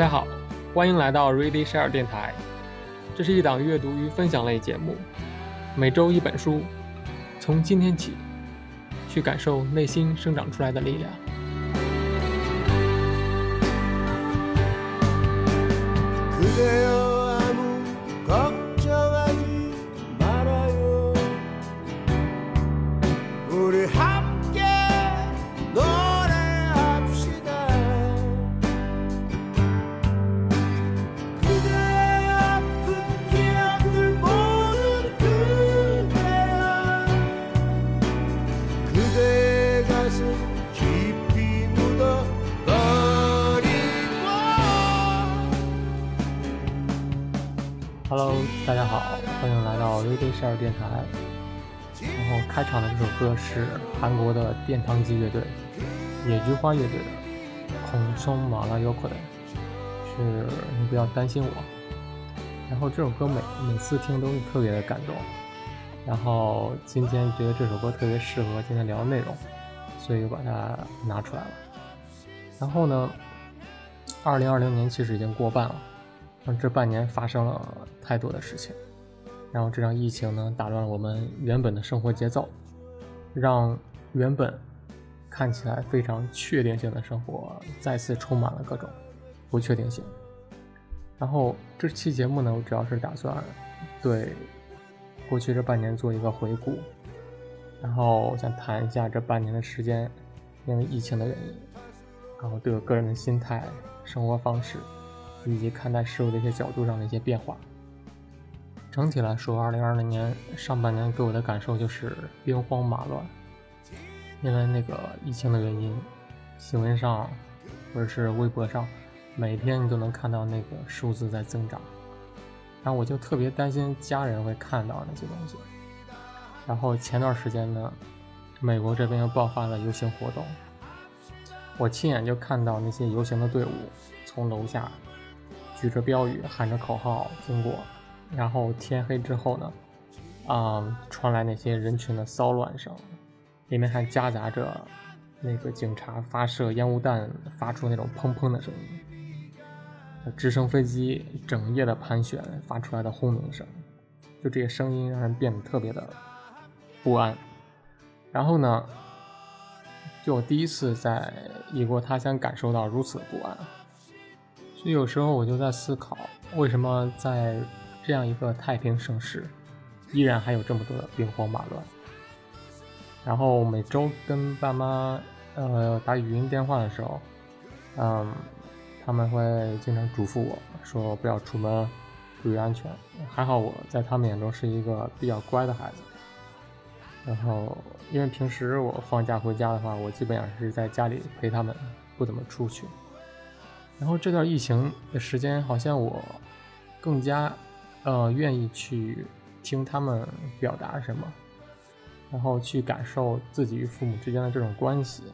大家好，欢迎来到 Ready Share 电台。这是一档阅读与分享类节目，每周一本书，从今天起，去感受内心生长出来的力量。来到 Radio Share 电台。然后开场的这首歌是韩国的殿堂级乐队野菊花乐队的《空松马拉尤克的》，是你不要担心我。然后这首歌每每次听都是特别的感动。然后今天觉得这首歌特别适合今天聊的内容，所以就把它拿出来了。然后呢，二零二零年其实已经过半了。但这半年发生了太多的事情，然后这场疫情呢，打乱了我们原本的生活节奏，让原本看起来非常确定性的生活再次充满了各种不确定性。然后这期节目呢，我主要是打算对过去这半年做一个回顾，然后想谈一下这半年的时间，因为疫情的原因，然后对我个人的心态、生活方式。以及看待事物的一些角度上的一些变化。整体来说，二零二零年上半年给我的感受就是兵荒马乱，因为那个疫情的原因，新闻上或者是微博上，每天你都能看到那个数字在增长，然后我就特别担心家人会看到那些东西。然后前段时间呢，美国这边又爆发了游行活动，我亲眼就看到那些游行的队伍从楼下。举着标语，喊着口号经过，然后天黑之后呢，啊，传来那些人群的骚乱声，里面还夹杂着那个警察发射烟雾弹发出那种砰砰的声音，直升飞机整夜的盘旋发出来的轰鸣声，就这些声音让人变得特别的不安。然后呢，就我第一次在异国他乡感受到如此的不安。所以有时候我就在思考，为什么在这样一个太平盛世，依然还有这么多的兵荒马乱。然后每周跟爸妈呃打语音电话的时候，嗯，他们会经常嘱咐我说不要出门，注意安全。还好我在他们眼中是一个比较乖的孩子。然后因为平时我放假回家的话，我基本上是在家里陪他们，不怎么出去。然后这段疫情的时间，好像我更加呃愿意去听他们表达什么，然后去感受自己与父母之间的这种关系。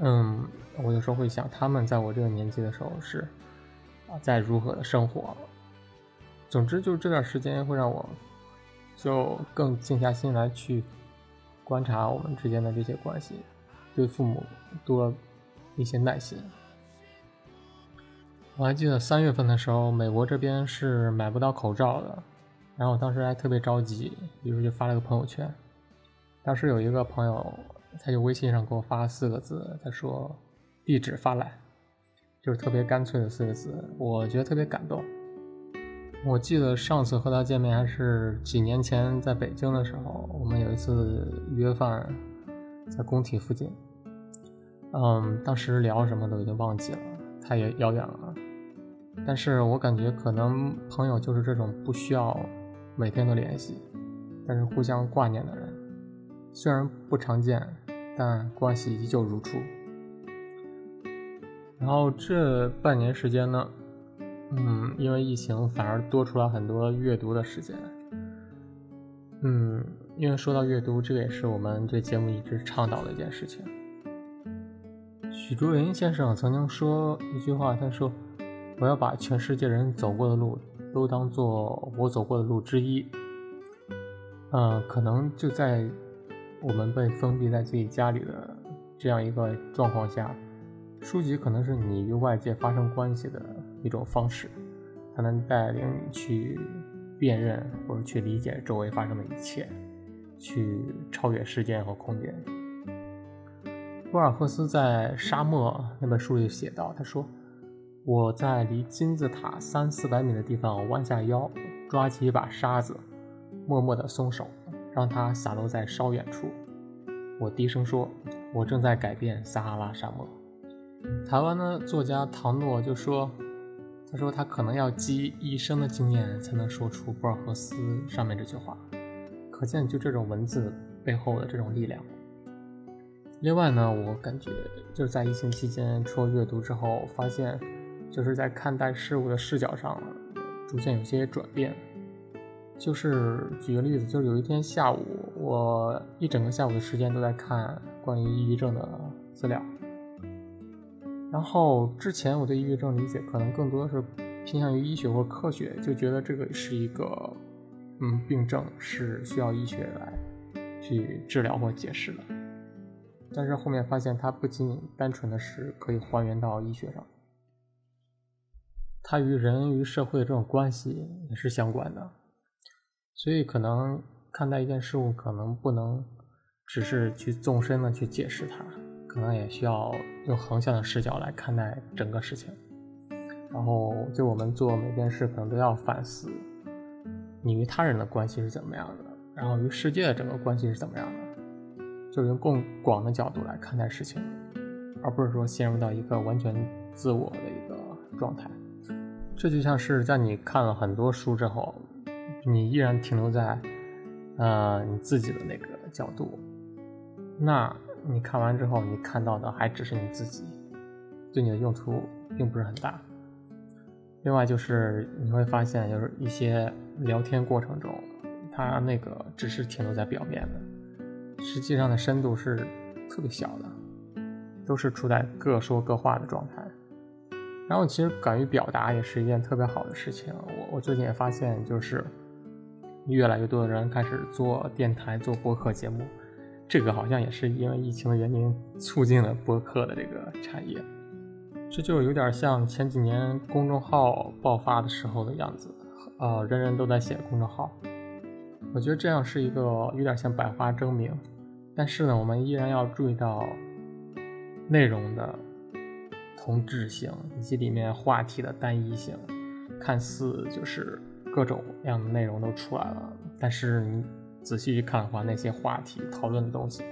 嗯，我有时候会想，他们在我这个年纪的时候是啊在如何的生活。总之，就是这段时间会让我就更静下心来去观察我们之间的这些关系，对父母多一些耐心。我还记得三月份的时候，美国这边是买不到口罩的，然后我当时还特别着急，于是就发了个朋友圈。当时有一个朋友，他就微信上给我发四个字，他说“地址发来”，就是特别干脆的四个字，我觉得特别感动。我记得上次和他见面还是几年前在北京的时候，我们有一次约饭，在工体附近，嗯，当时聊什么都已经忘记了，太遥远了。但是我感觉可能朋友就是这种不需要每天都联系，但是互相挂念的人，虽然不常见，但关系依旧如初。然后这半年时间呢，嗯，因为疫情反而多出了很多阅读的时间。嗯，因为说到阅读，这个也是我们这节目一直倡导的一件事情。许竹林先生曾经说一句话，他说。我要把全世界人走过的路都当做我走过的路之一。嗯，可能就在我们被封闭在自己家里的这样一个状况下，书籍可能是你与外界发生关系的一种方式，它能带领你去辨认或者去理解周围发生的一切，去超越时间和空间。博尔赫斯在《沙漠》那本书里写道：“他说，我在离金字塔三四百米的地方弯下腰，抓起一把沙子，默默地松手，让它洒落在稍远处。我低声说，我正在改变撒哈拉沙漠。”台湾的作家唐诺就说：“他说他可能要积一生的经验才能说出博尔赫斯上面这句话，可见就这种文字背后的这种力量。另外呢，我感觉就是在疫情期间，除了阅读之后，发现就是在看待事物的视角上逐渐有些转变。就是举个例子，就是有一天下午，我一整个下午的时间都在看关于抑郁症的资料。”然后之前我对抑郁症理解可能更多的是偏向于医学或科学，就觉得这个是一个嗯病症，是需要医学来去治疗或解释的。但是后面发现它不仅仅单纯的是可以还原到医学上，它与人与社会的这种关系也是相关的。所以可能看待一件事物，可能不能只是去纵深的去解释它。可能也需要用横向的视角来看待整个事情，然后就我们做每件事，可能都要反思你与他人的关系是怎么样的，然后与世界的整个关系是怎么样的，就用更广的角度来看待事情，而不是说陷入到一个完全自我的一个状态。这就像是在你看了很多书之后，你依然停留在呃你自己的那个角度，那。你看完之后，你看到的还只是你自己，对你的用途并不是很大。另外就是你会发现，就是一些聊天过程中，它那个只是停留在表面的，实际上的深度是特别小的，都是处在各说各话的状态。然后其实敢于表达也是一件特别好的事情。我我最近也发现，就是越来越多的人开始做电台、做播客节目。这个好像也是因为疫情的原因，促进了播客的这个产业。这就有点像前几年公众号爆发的时候的样子，呃，人人都在写公众号。我觉得这样是一个有点像百花争鸣，但是呢，我们依然要注意到内容的同质性以及里面话题的单一性。看似就是各种样的内容都出来了，但是你。仔细去看的话，那些话题讨论的东西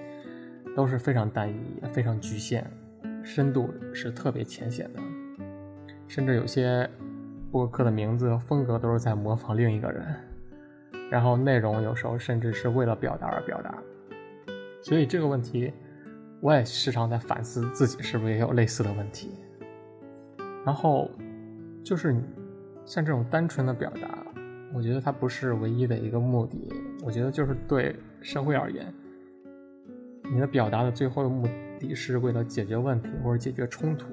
都是非常单一、非常局限，深度是特别浅显的，甚至有些播客的名字和风格都是在模仿另一个人，然后内容有时候甚至是为了表达而表达。所以这个问题，我也时常在反思自己是不是也有类似的问题。然后就是像这种单纯的表达。我觉得它不是唯一的一个目的。我觉得就是对社会而言，你的表达的最后的目的是为了解决问题或者解决冲突。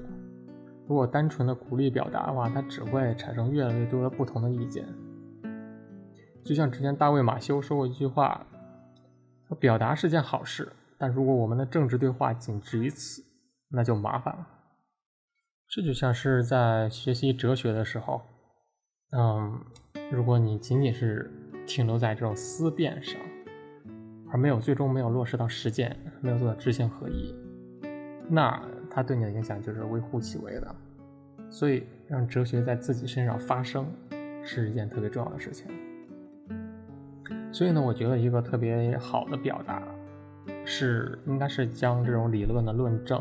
如果单纯的鼓励表达的话，它只会产生越来越多的不同的意见。就像之前大卫马修说过一句话：“说表达是件好事，但如果我们的政治对话仅止于此，那就麻烦了。”这就像是在学习哲学的时候，嗯。如果你仅仅是停留在这种思辨上，而没有最终没有落实到实践，没有做到知行合一，那它对你的影响就是微乎其微的。所以，让哲学在自己身上发生是一件特别重要的事情。所以呢，我觉得一个特别好的表达，是应该是将这种理论的论证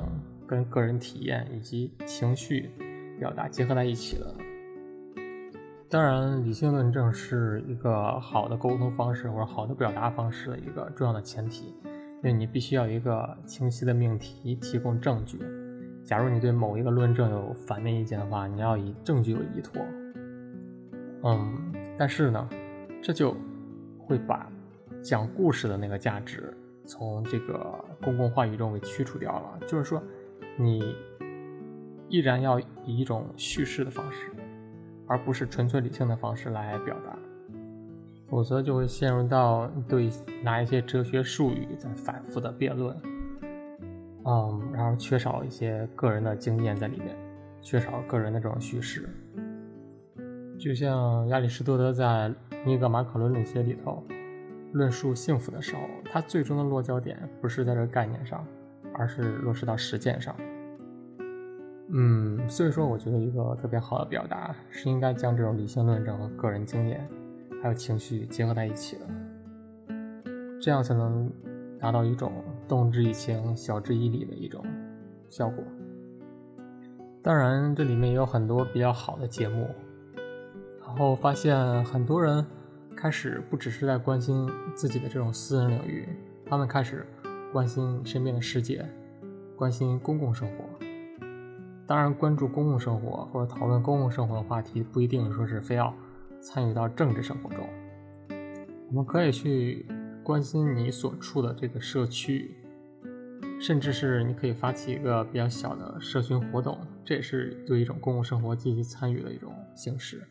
跟个人体验以及情绪表达结合在一起的。当然，理性论证是一个好的沟通方式或者好的表达方式的一个重要的前提，因为你必须要一个清晰的命题提供证据。假如你对某一个论证有反面意见的话，你要以证据为依托。嗯，但是呢，这就会把讲故事的那个价值从这个公共话语中给驱除掉了。就是说，你依然要以一种叙事的方式。而不是纯粹理性的方式来表达，否则就会陷入到对拿一些哲学术语在反复的辩论，嗯，然后缺少一些个人的经验在里面，缺少个人的这种叙事。就像亚里士多德在《尼格马可伦理学》里头论述幸福的时候，他最终的落脚点不是在这个概念上，而是落实到实践上。嗯，所以说，我觉得一个特别好的表达是应该将这种理性论证和个人经验，还有情绪结合在一起的，这样才能达到一种动之以情、晓之以理的一种效果。当然，这里面也有很多比较好的节目。然后发现很多人开始不只是在关心自己的这种私人领域，他们开始关心身边的世界，关心公共生活。当然，关注公共生活或者讨论公共生活的话题，不一定说是非要参与到政治生活中。我们可以去关心你所处的这个社区，甚至是你可以发起一个比较小的社群活动，这也是对一种公共生活积极参与的一种形式。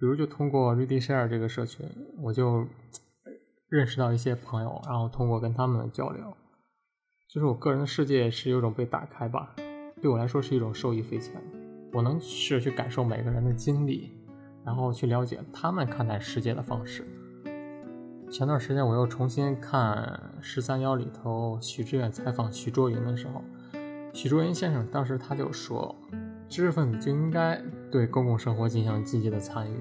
比如，就通过 Ready Share 这个社群，我就认识到一些朋友，然后通过跟他们的交流，就是我个人的世界是有种被打开吧。对我来说是一种受益匪浅。我能试着去感受每个人的经历，然后去了解他们看待世界的方式。前段时间我又重新看《十三幺》里头许知远采访徐卓云的时候，许卓云先生当时他就说。知识分子就应该对公共生活进行积极的参与。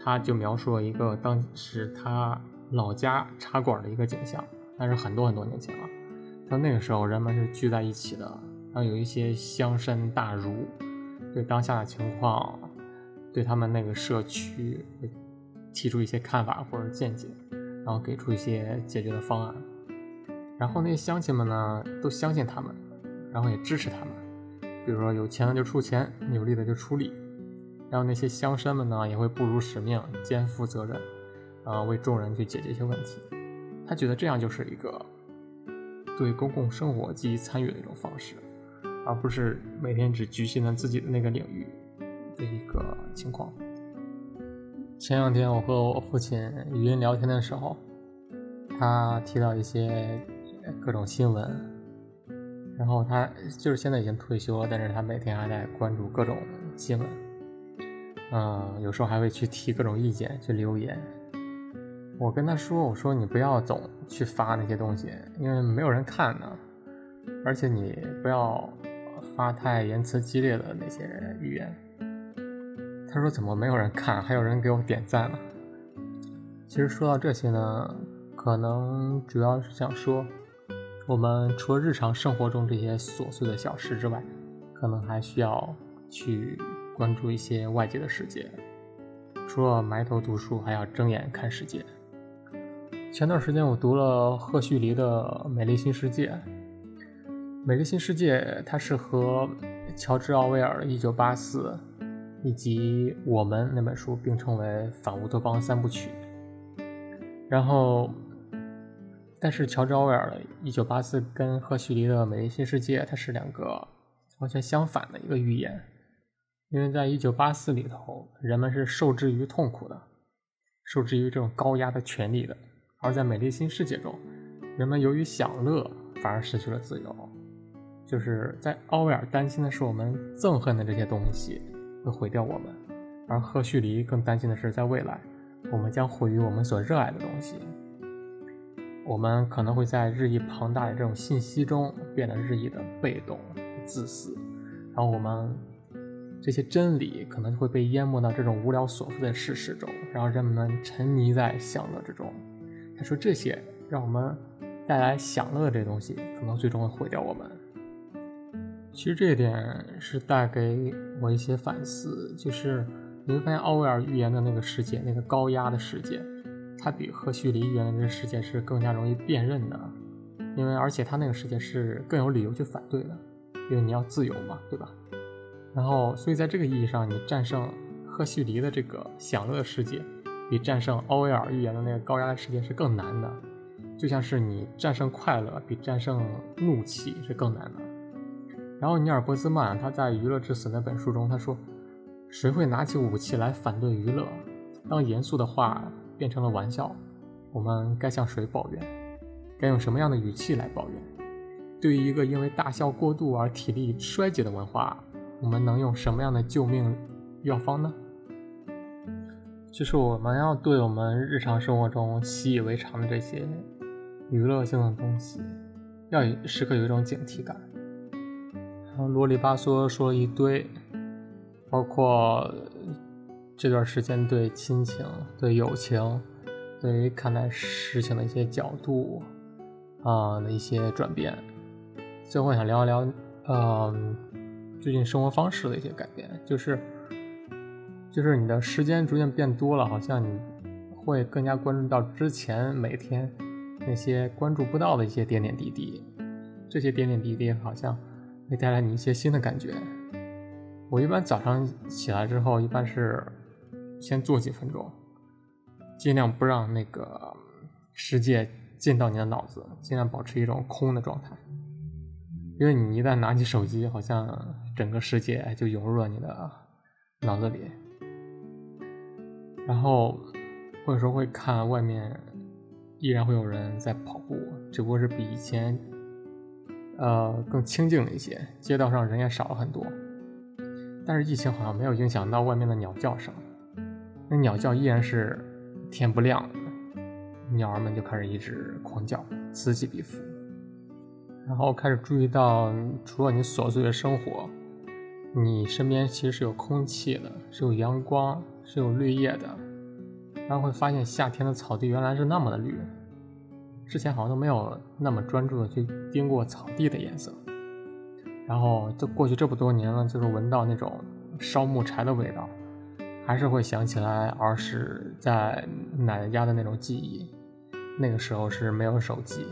他就描述了一个当时他老家茶馆的一个景象，那是很多很多年前了。到那个时候，人们是聚在一起的，然后有一些乡绅大儒对当下的情况，对他们那个社区提出一些看法或者见解，然后给出一些解决的方案。然后那些乡亲们呢，都相信他们，然后也支持他们。比如说有钱的就出钱，有力的就出力，然后那些乡绅们呢也会不辱使命，肩负责任，啊，为众人去解决一些问题。他觉得这样就是一个对公共生活积极参与的一种方式，而不是每天只局限在自己的那个领域的一个情况。前两天我和我父亲语音聊天的时候，他提到一些各种新闻。然后他就是现在已经退休了，但是他每天还在关注各种新闻，嗯，有时候还会去提各种意见，去留言。我跟他说：“我说你不要总去发那些东西，因为没有人看呢。而且你不要发太言辞激烈的那些语言。”他说：“怎么没有人看？还有人给我点赞呢？”其实说到这些呢，可能主要是想说。我们除了日常生活中这些琐碎的小事之外，可能还需要去关注一些外界的世界。除了埋头读书，还要睁眼看世界。前段时间我读了赫胥黎的《美丽新世界》，《美丽新世界》它是和乔治·奥威尔的《一九八四》以及《我们》那本书并称为反乌托邦三部曲，然后。但是乔治奥威尔的《一九八四》跟赫胥黎的《美丽新世界》，它是两个完全相反的一个预言。因为在一九八四里头，人们是受制于痛苦的，受制于这种高压的权利的；而在《美丽新世界》中，人们由于享乐反而失去了自由。就是在奥威尔担心的是我们憎恨的这些东西会毁掉我们，而赫胥黎更担心的是在未来我们将毁于我们所热爱的东西。我们可能会在日益庞大的这种信息中变得日益的被动、自私，然后我们这些真理可能会被淹没到这种无聊琐碎的事实中，然后人们沉迷在享乐之中。他说这些让我们带来享乐的这东西，可能最终会毁掉我们。其实这一点是带给我一些反思，就是你会发现奥威尔预言的那个世界，那个高压的世界。它比赫胥黎预言的世界是更加容易辨认的，因为而且他那个世界是更有理由去反对的，因为你要自由嘛，对吧？然后，所以在这个意义上，你战胜赫胥黎的这个享乐的世界，比战胜奥威尔预言的那个高压的世界是更难的，就像是你战胜快乐比战胜怒气是更难的。然后，尼尔·波兹曼他在《娱乐至死》那本书中他说：“谁会拿起武器来反对娱乐？当严肃的话。”变成了玩笑，我们该向谁抱怨？该用什么样的语气来抱怨？对于一个因为大笑过度而体力衰竭的文化，我们能用什么样的救命药方呢？就是我们要对我们日常生活中习以为常的这些娱乐性的东西，要时刻有一种警惕感。然后啰里吧嗦说了一堆，包括这段时间对亲情、对友情、对于看待事情的一些角度啊的一些转变。最后想聊一聊，嗯，最近生活方式的一些改变，就是，就是你的时间逐渐变多了，好像你会更加关注到之前每天那些关注不到的一些点点滴滴，这些点点滴滴好像会带来你一些新的感觉。我一般早上起来之后，一般是先做几分钟，尽量不让那个世界进到你的脑子，尽量保持一种空的状态。因为你一旦拿起手机，好像整个世界就涌入了你的脑子里，然后或者说会看外面依然会有人在跑步，只不过是比以前呃更清静了一些，街道上人也少了很多，但是疫情好像没有影响到外面的鸟叫声，那鸟叫依然是天不亮，鸟儿们就开始一直狂叫，此起彼伏。然后开始注意到，除了你琐碎的生活，你身边其实是有空气的，是有阳光，是有绿叶的。然后会发现夏天的草地原来是那么的绿，之前好像都没有那么专注的去盯过草地的颜色。然后就过去这么多年了，就是闻到那种烧木柴的味道，还是会想起来儿时在奶奶家的那种记忆。那个时候是没有手机，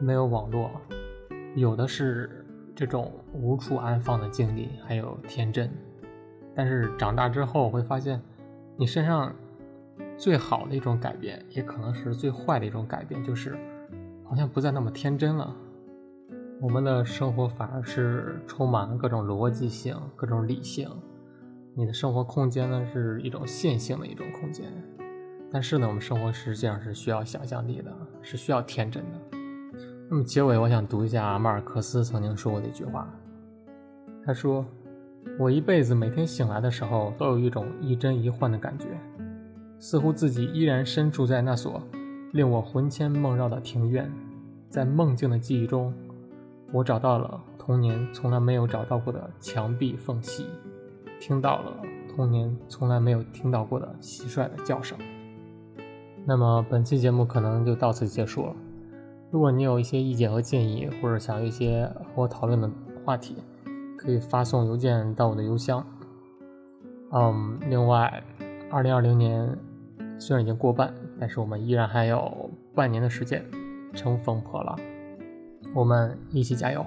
没有网络。有的是这种无处安放的经历，还有天真。但是长大之后会发现，你身上最好的一种改变，也可能是最坏的一种改变，就是好像不再那么天真了。我们的生活反而是充满了各种逻辑性、各种理性。你的生活空间呢，是一种线性的一种空间。但是呢，我们生活实际上是需要想象力的，是需要天真的。那么结尾，我想读一下马尔克斯曾经说过的一句话。他说：“我一辈子每天醒来的时候，都有一种一真一幻的感觉，似乎自己依然身处在那所令我魂牵梦绕的庭院。在梦境的记忆中，我找到了童年从来没有找到过的墙壁缝隙，听到了童年从来没有听到过的蟋蟀的叫声。”那么本期节目可能就到此结束了。如果你有一些意见和建议，或者想一些和我讨论的话题，可以发送邮件到我的邮箱。嗯，另外，二零二零年虽然已经过半，但是我们依然还有半年的时间，乘风破浪，我们一起加油。